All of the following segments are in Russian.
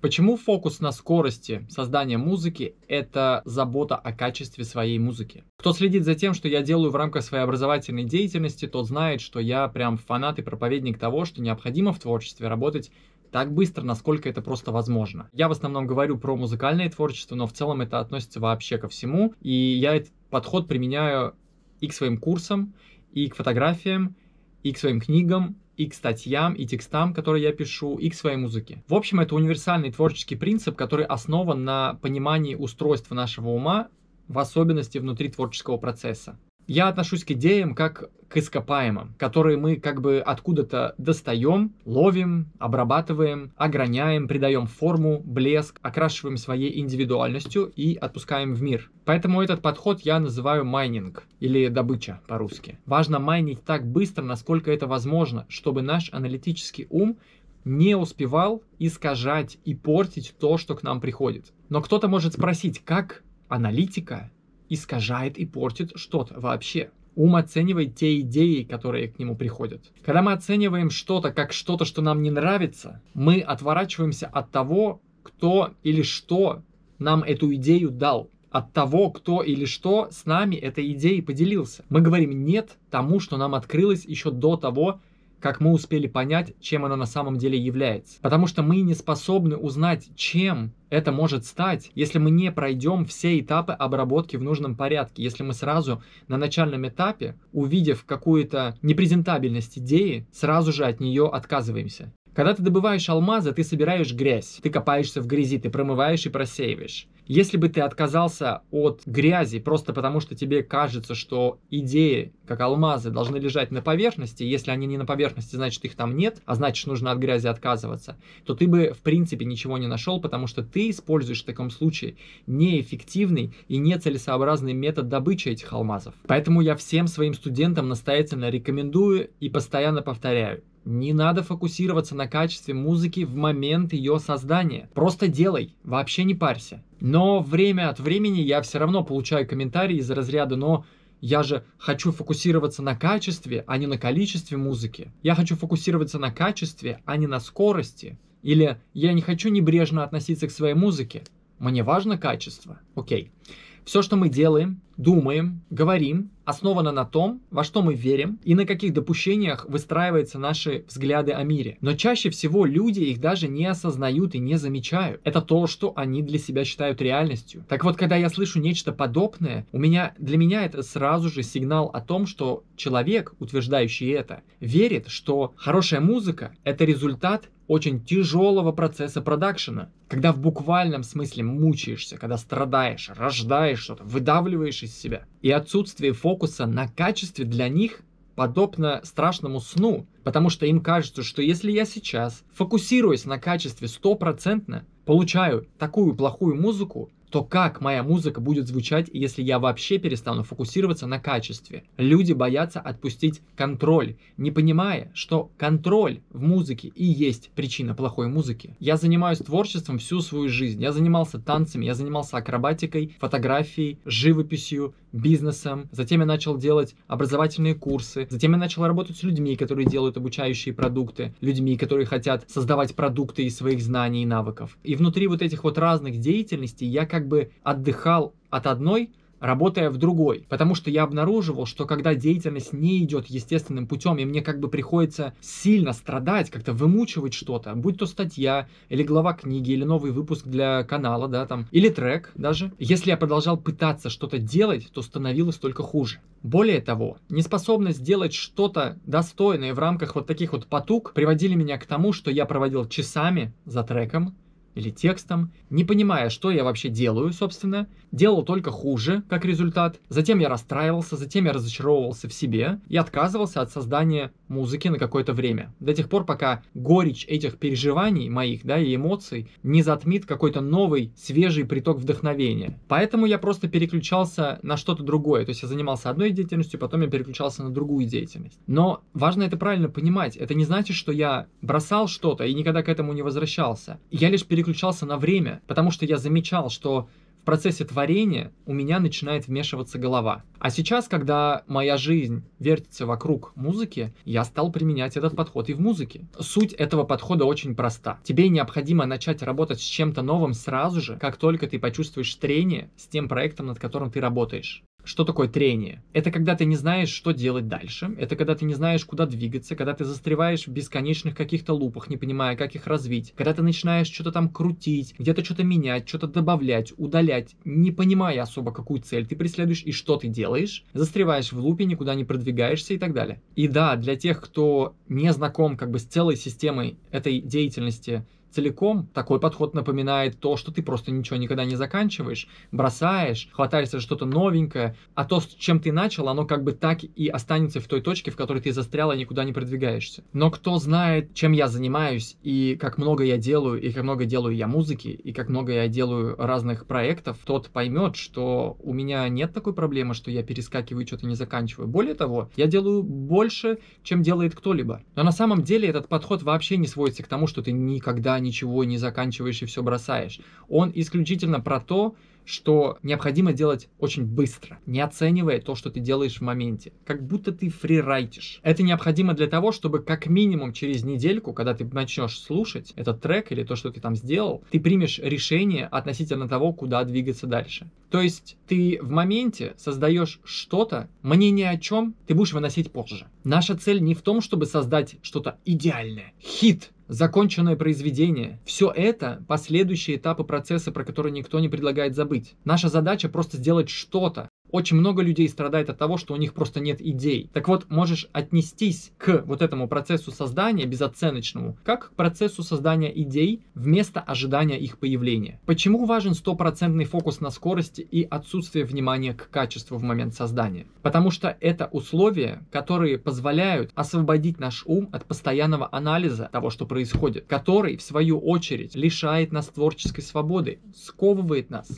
Почему фокус на скорости создания музыки – это забота о качестве своей музыки? Кто следит за тем, что я делаю в рамках своей образовательной деятельности, тот знает, что я прям фанат и проповедник того, что необходимо в творчестве работать так быстро, насколько это просто возможно. Я в основном говорю про музыкальное творчество, но в целом это относится вообще ко всему. И я этот подход применяю и к своим курсам, и к фотографиям, и к своим книгам, и к статьям, и текстам, которые я пишу, и к своей музыке. В общем, это универсальный творческий принцип, который основан на понимании устройства нашего ума, в особенности внутри творческого процесса. Я отношусь к идеям как к ископаемым, которые мы как бы откуда-то достаем, ловим, обрабатываем, ограняем, придаем форму, блеск, окрашиваем своей индивидуальностью и отпускаем в мир. Поэтому этот подход я называю майнинг или добыча по-русски. Важно майнить так быстро, насколько это возможно, чтобы наш аналитический ум не успевал искажать и портить то, что к нам приходит. Но кто-то может спросить, как аналитика искажает и портит что-то вообще. Ум оценивает те идеи, которые к нему приходят. Когда мы оцениваем что-то как что-то, что нам не нравится, мы отворачиваемся от того, кто или что нам эту идею дал от того, кто или что с нами этой идеей поделился. Мы говорим нет тому, что нам открылось еще до того, как мы успели понять, чем она на самом деле является. Потому что мы не способны узнать, чем это может стать, если мы не пройдем все этапы обработки в нужном порядке, если мы сразу на начальном этапе, увидев какую-то непрезентабельность идеи, сразу же от нее отказываемся. Когда ты добываешь алмазы, ты собираешь грязь, ты копаешься в грязи, ты промываешь и просеиваешь. Если бы ты отказался от грязи просто потому, что тебе кажется, что идеи, как алмазы, должны лежать на поверхности, если они не на поверхности, значит их там нет, а значит нужно от грязи отказываться, то ты бы в принципе ничего не нашел, потому что ты используешь в таком случае неэффективный и нецелесообразный метод добычи этих алмазов. Поэтому я всем своим студентам настоятельно рекомендую и постоянно повторяю. Не надо фокусироваться на качестве музыки в момент ее создания. Просто делай, вообще не парься. Но время от времени я все равно получаю комментарии из разряда «но я же хочу фокусироваться на качестве, а не на количестве музыки. Я хочу фокусироваться на качестве, а не на скорости. Или я не хочу небрежно относиться к своей музыке. Мне важно качество. Окей. Все, что мы делаем, думаем, говорим, основано на том, во что мы верим и на каких допущениях выстраиваются наши взгляды о мире. Но чаще всего люди их даже не осознают и не замечают. Это то, что они для себя считают реальностью. Так вот, когда я слышу нечто подобное, у меня, для меня это сразу же сигнал о том, что человек, утверждающий это, верит, что хорошая музыка — это результат очень тяжелого процесса продакшена, когда в буквальном смысле мучаешься, когда страдаешь, рождаешь что-то, выдавливаешь из себя. И отсутствие фокуса на качестве для них подобно страшному сну, потому что им кажется, что если я сейчас фокусируюсь на качестве стопроцентно, получаю такую плохую музыку, то как моя музыка будет звучать, если я вообще перестану фокусироваться на качестве? Люди боятся отпустить контроль, не понимая, что контроль в музыке и есть причина плохой музыки. Я занимаюсь творчеством всю свою жизнь. Я занимался танцами, я занимался акробатикой, фотографией, живописью, бизнесом. Затем я начал делать образовательные курсы. Затем я начал работать с людьми, которые делают обучающие продукты. Людьми, которые хотят создавать продукты из своих знаний и навыков. И внутри вот этих вот разных деятельностей я как бы отдыхал от одной, работая в другой. Потому что я обнаруживал, что когда деятельность не идет естественным путем, и мне как бы приходится сильно страдать, как-то вымучивать что-то, будь то статья, или глава книги, или новый выпуск для канала, да, там, или трек даже. Если я продолжал пытаться что-то делать, то становилось только хуже. Более того, неспособность делать что-то достойное в рамках вот таких вот потуг приводили меня к тому, что я проводил часами за треком, или текстом, не понимая, что я вообще делаю, собственно, делал только хуже, как результат. Затем я расстраивался, затем я разочаровывался в себе и отказывался от создания музыки на какое-то время. До тех пор, пока горечь этих переживаний моих, да, и эмоций не затмит какой-то новый, свежий приток вдохновения. Поэтому я просто переключался на что-то другое. То есть я занимался одной деятельностью, потом я переключался на другую деятельность. Но важно это правильно понимать. Это не значит, что я бросал что-то и никогда к этому не возвращался. Я лишь переключался на время, потому что я замечал, что процессе творения у меня начинает вмешиваться голова. А сейчас, когда моя жизнь вертится вокруг музыки, я стал применять этот подход и в музыке. Суть этого подхода очень проста. Тебе необходимо начать работать с чем-то новым сразу же, как только ты почувствуешь трение с тем проектом, над которым ты работаешь. Что такое трение? Это когда ты не знаешь, что делать дальше. Это когда ты не знаешь, куда двигаться, когда ты застреваешь в бесконечных каких-то лупах, не понимая, как их развить. Когда ты начинаешь что-то там крутить, где-то что-то менять, что-то добавлять, удалять, не понимая особо, какую цель ты преследуешь и что ты делаешь. Застреваешь в лупе, никуда не продвигаешься и так далее. И да, для тех, кто не знаком как бы с целой системой этой деятельности, целиком, такой подход напоминает то, что ты просто ничего никогда не заканчиваешь, бросаешь, хватаешься за что-то новенькое, а то, с чем ты начал, оно как бы так и останется в той точке, в которой ты застрял и никуда не продвигаешься. Но кто знает, чем я занимаюсь, и как много я делаю, и как много делаю я музыки, и как много я делаю разных проектов, тот поймет, что у меня нет такой проблемы, что я перескакиваю что-то не заканчиваю. Более того, я делаю больше, чем делает кто-либо. Но на самом деле этот подход вообще не сводится к тому, что ты никогда не ничего не заканчиваешь и все бросаешь. Он исключительно про то, что необходимо делать очень быстро, не оценивая то, что ты делаешь в моменте. Как будто ты фрирайтишь. Это необходимо для того, чтобы как минимум через недельку, когда ты начнешь слушать этот трек или то, что ты там сделал, ты примешь решение относительно того, куда двигаться дальше. То есть ты в моменте создаешь что-то, мнение о чем ты будешь выносить позже. Наша цель не в том, чтобы создать что-то идеальное, хит, законченное произведение. Все это последующие этапы процесса, про которые никто не предлагает забыть. Наша задача просто сделать что-то, очень много людей страдает от того, что у них просто нет идей. Так вот, можешь отнестись к вот этому процессу создания безоценочному, как к процессу создания идей вместо ожидания их появления. Почему важен стопроцентный фокус на скорости и отсутствие внимания к качеству в момент создания? Потому что это условия, которые позволяют освободить наш ум от постоянного анализа того, что происходит, который, в свою очередь, лишает нас творческой свободы, сковывает нас.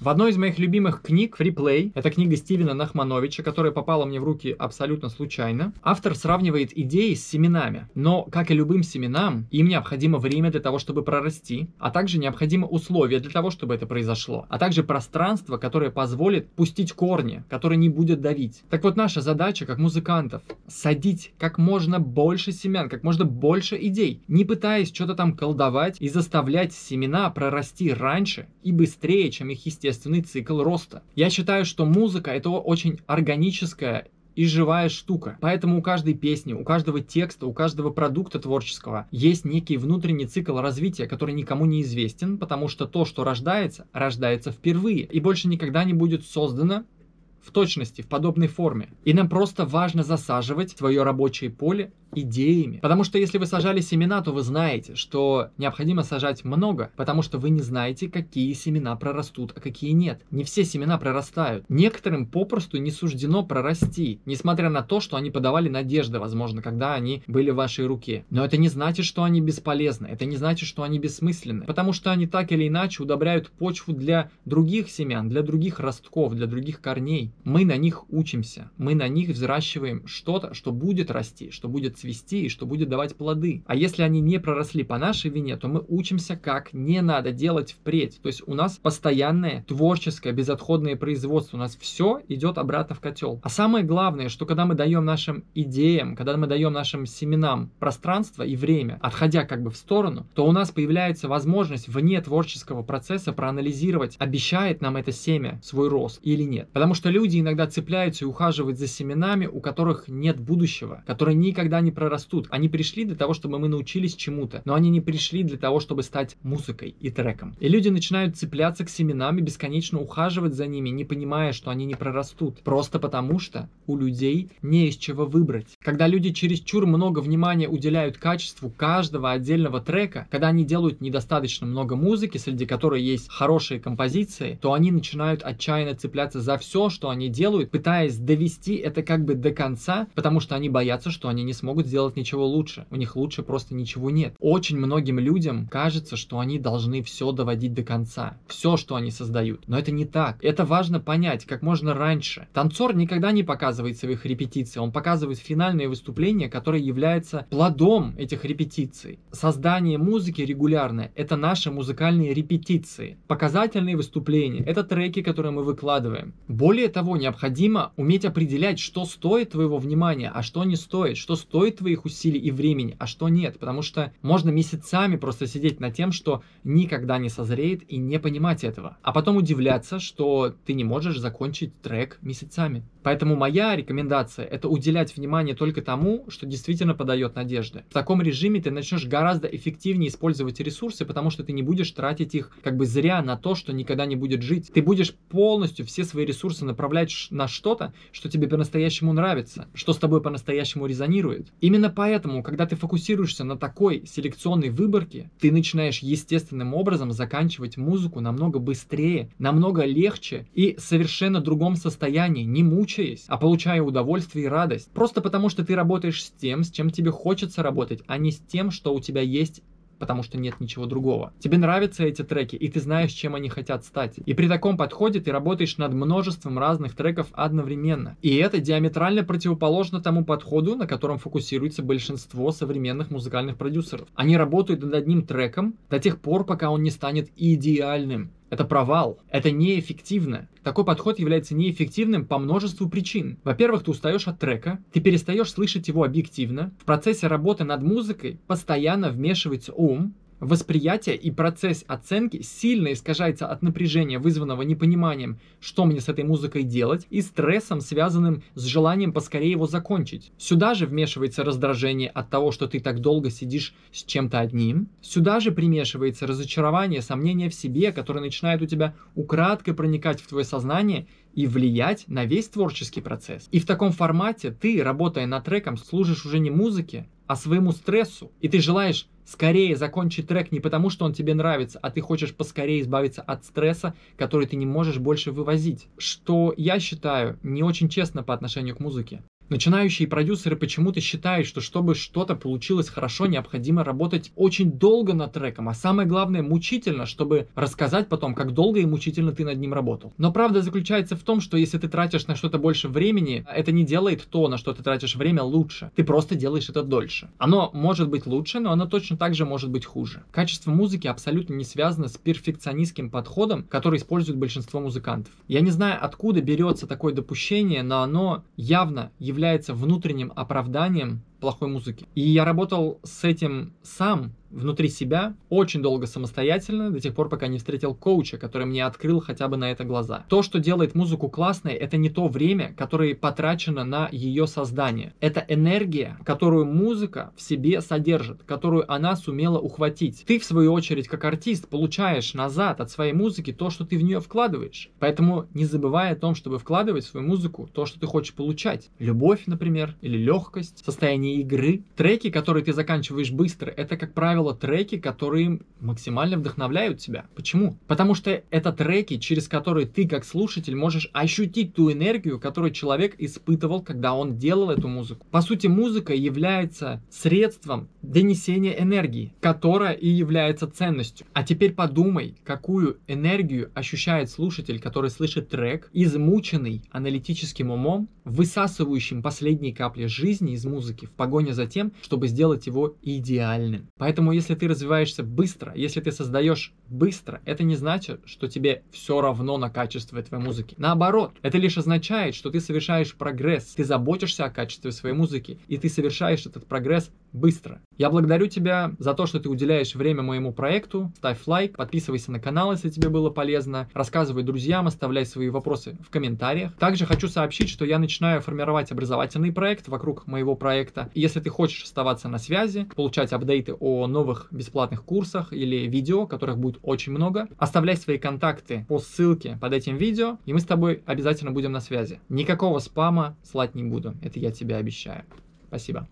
В одной из моих любимых книг «Фриплей», это книга Стивена Нахмановича, которая попала мне в руки абсолютно случайно, автор сравнивает идеи с семенами. Но, как и любым семенам, им необходимо время для того, чтобы прорасти, а также необходимо условия для того, чтобы это произошло, а также пространство, которое позволит пустить корни, которое не будет давить. Так вот, наша задача, как музыкантов, садить как можно больше семян, как можно больше идей, не пытаясь что-то там колдовать и заставлять семена прорасти раньше и быстрее, чем их естественно естественный цикл роста. Я считаю, что музыка это очень органическая и живая штука. Поэтому у каждой песни, у каждого текста, у каждого продукта творческого есть некий внутренний цикл развития, который никому не известен, потому что то, что рождается, рождается впервые и больше никогда не будет создано в точности, в подобной форме. И нам просто важно засаживать свое рабочее поле идеями. Потому что если вы сажали семена, то вы знаете, что необходимо сажать много, потому что вы не знаете, какие семена прорастут, а какие нет. Не все семена прорастают. Некоторым попросту не суждено прорасти, несмотря на то, что они подавали надежды, возможно, когда они были в вашей руке. Но это не значит, что они бесполезны, это не значит, что они бессмысленны, потому что они так или иначе удобряют почву для других семян, для других ростков, для других корней. Мы на них учимся, мы на них взращиваем что-то, что будет расти, что будет цвести и что будет давать плоды. А если они не проросли по нашей вине, то мы учимся, как не надо делать впредь. То есть у нас постоянное творческое безотходное производство. У нас все идет обратно в котел. А самое главное, что когда мы даем нашим идеям, когда мы даем нашим семенам пространство и время, отходя как бы в сторону, то у нас появляется возможность вне творческого процесса проанализировать, обещает нам это семя свой рост или нет. Потому что люди иногда цепляются и ухаживают за семенами, у которых нет будущего, которые никогда не не прорастут. Они пришли для того, чтобы мы научились чему-то, но они не пришли для того, чтобы стать музыкой и треком. И люди начинают цепляться к семенам и бесконечно ухаживать за ними, не понимая, что они не прорастут. Просто потому что у людей не из чего выбрать. Когда люди чересчур много внимания уделяют качеству каждого отдельного трека, когда они делают недостаточно много музыки, среди которой есть хорошие композиции, то они начинают отчаянно цепляться за все, что они делают, пытаясь довести это как бы до конца, потому что они боятся, что они не смогут могут сделать ничего лучше. У них лучше просто ничего нет. Очень многим людям кажется, что они должны все доводить до конца. Все, что они создают. Но это не так. Это важно понять как можно раньше. Танцор никогда не показывает своих репетиций. Он показывает финальное выступление, которое является плодом этих репетиций. Создание музыки регулярное – это наши музыкальные репетиции. Показательные выступления – это треки, которые мы выкладываем. Более того, необходимо уметь определять, что стоит твоего внимания, а что не стоит, что стоит твоих усилий и времени, а что нет. Потому что можно месяцами просто сидеть над тем, что никогда не созреет и не понимать этого. А потом удивляться, что ты не можешь закончить трек месяцами. Поэтому моя рекомендация – это уделять внимание только тому, что действительно подает надежды. В таком режиме ты начнешь гораздо эффективнее использовать ресурсы, потому что ты не будешь тратить их как бы зря на то, что никогда не будет жить. Ты будешь полностью все свои ресурсы направлять на что-то, что тебе по-настоящему нравится, что с тобой по-настоящему резонирует. Именно поэтому, когда ты фокусируешься на такой селекционной выборке, ты начинаешь естественным образом заканчивать музыку намного быстрее, намного легче и совершенно другом состоянии, не мучаясь мучаясь, а получая удовольствие и радость. Просто потому, что ты работаешь с тем, с чем тебе хочется работать, а не с тем, что у тебя есть потому что нет ничего другого. Тебе нравятся эти треки, и ты знаешь, чем они хотят стать. И при таком подходе ты работаешь над множеством разных треков одновременно. И это диаметрально противоположно тому подходу, на котором фокусируется большинство современных музыкальных продюсеров. Они работают над одним треком до тех пор, пока он не станет идеальным. Это провал. Это неэффективно. Такой подход является неэффективным по множеству причин. Во-первых, ты устаешь от трека, ты перестаешь слышать его объективно. В процессе работы над музыкой постоянно вмешивается ум, Восприятие и процесс оценки сильно искажается от напряжения, вызванного непониманием, что мне с этой музыкой делать, и стрессом, связанным с желанием поскорее его закончить. Сюда же вмешивается раздражение от того, что ты так долго сидишь с чем-то одним. Сюда же примешивается разочарование, сомнение в себе, которое начинает у тебя украдкой проникать в твое сознание и влиять на весь творческий процесс. И в таком формате ты, работая над треком, служишь уже не музыке, а своему стрессу. И ты желаешь скорее закончить трек не потому, что он тебе нравится, а ты хочешь поскорее избавиться от стресса, который ты не можешь больше вывозить. Что я считаю не очень честно по отношению к музыке. Начинающие продюсеры почему-то считают, что чтобы что-то получилось хорошо, необходимо работать очень долго над треком, а самое главное мучительно, чтобы рассказать потом, как долго и мучительно ты над ним работал. Но правда заключается в том, что если ты тратишь на что-то больше времени, это не делает то, на что ты тратишь время, лучше. Ты просто делаешь это дольше. Оно может быть лучше, но оно точно так же может быть хуже. Качество музыки абсолютно не связано с перфекционистским подходом, который использует большинство музыкантов. Я не знаю, откуда берется такое допущение, но оно явно является является внутренним оправданием плохой музыки. И я работал с этим сам, внутри себя очень долго самостоятельно, до тех пор, пока не встретил коуча, который мне открыл хотя бы на это глаза. То, что делает музыку классной, это не то время, которое потрачено на ее создание. Это энергия, которую музыка в себе содержит, которую она сумела ухватить. Ты, в свою очередь, как артист, получаешь назад от своей музыки то, что ты в нее вкладываешь. Поэтому не забывай о том, чтобы вкладывать в свою музыку то, что ты хочешь получать. Любовь, например, или легкость, состояние игры. Треки, которые ты заканчиваешь быстро, это, как правило, треки, которые максимально вдохновляют тебя. Почему? Потому что это треки, через которые ты, как слушатель, можешь ощутить ту энергию, которую человек испытывал, когда он делал эту музыку. По сути, музыка является средством донесения энергии, которая и является ценностью. А теперь подумай, какую энергию ощущает слушатель, который слышит трек, измученный аналитическим умом, высасывающим последние капли жизни из музыки в погоне за тем, чтобы сделать его идеальным. Поэтому если ты развиваешься быстро, если ты создаешь быстро, это не значит, что тебе все равно на качество твоей музыки. Наоборот, это лишь означает, что ты совершаешь прогресс, ты заботишься о качестве своей музыки, и ты совершаешь этот прогресс быстро. Я благодарю тебя за то, что ты уделяешь время моему проекту. Ставь лайк, подписывайся на канал, если тебе было полезно. Рассказывай друзьям, оставляй свои вопросы в комментариях. Также хочу сообщить, что я начинаю формировать образовательный проект вокруг моего проекта. Если ты хочешь оставаться на связи, получать апдейты о новых бесплатных курсах или видео, которых будет очень много, оставляй свои контакты по ссылке под этим видео, и мы с тобой обязательно будем на связи. Никакого спама слать не буду, это я тебе обещаю. Спасибо.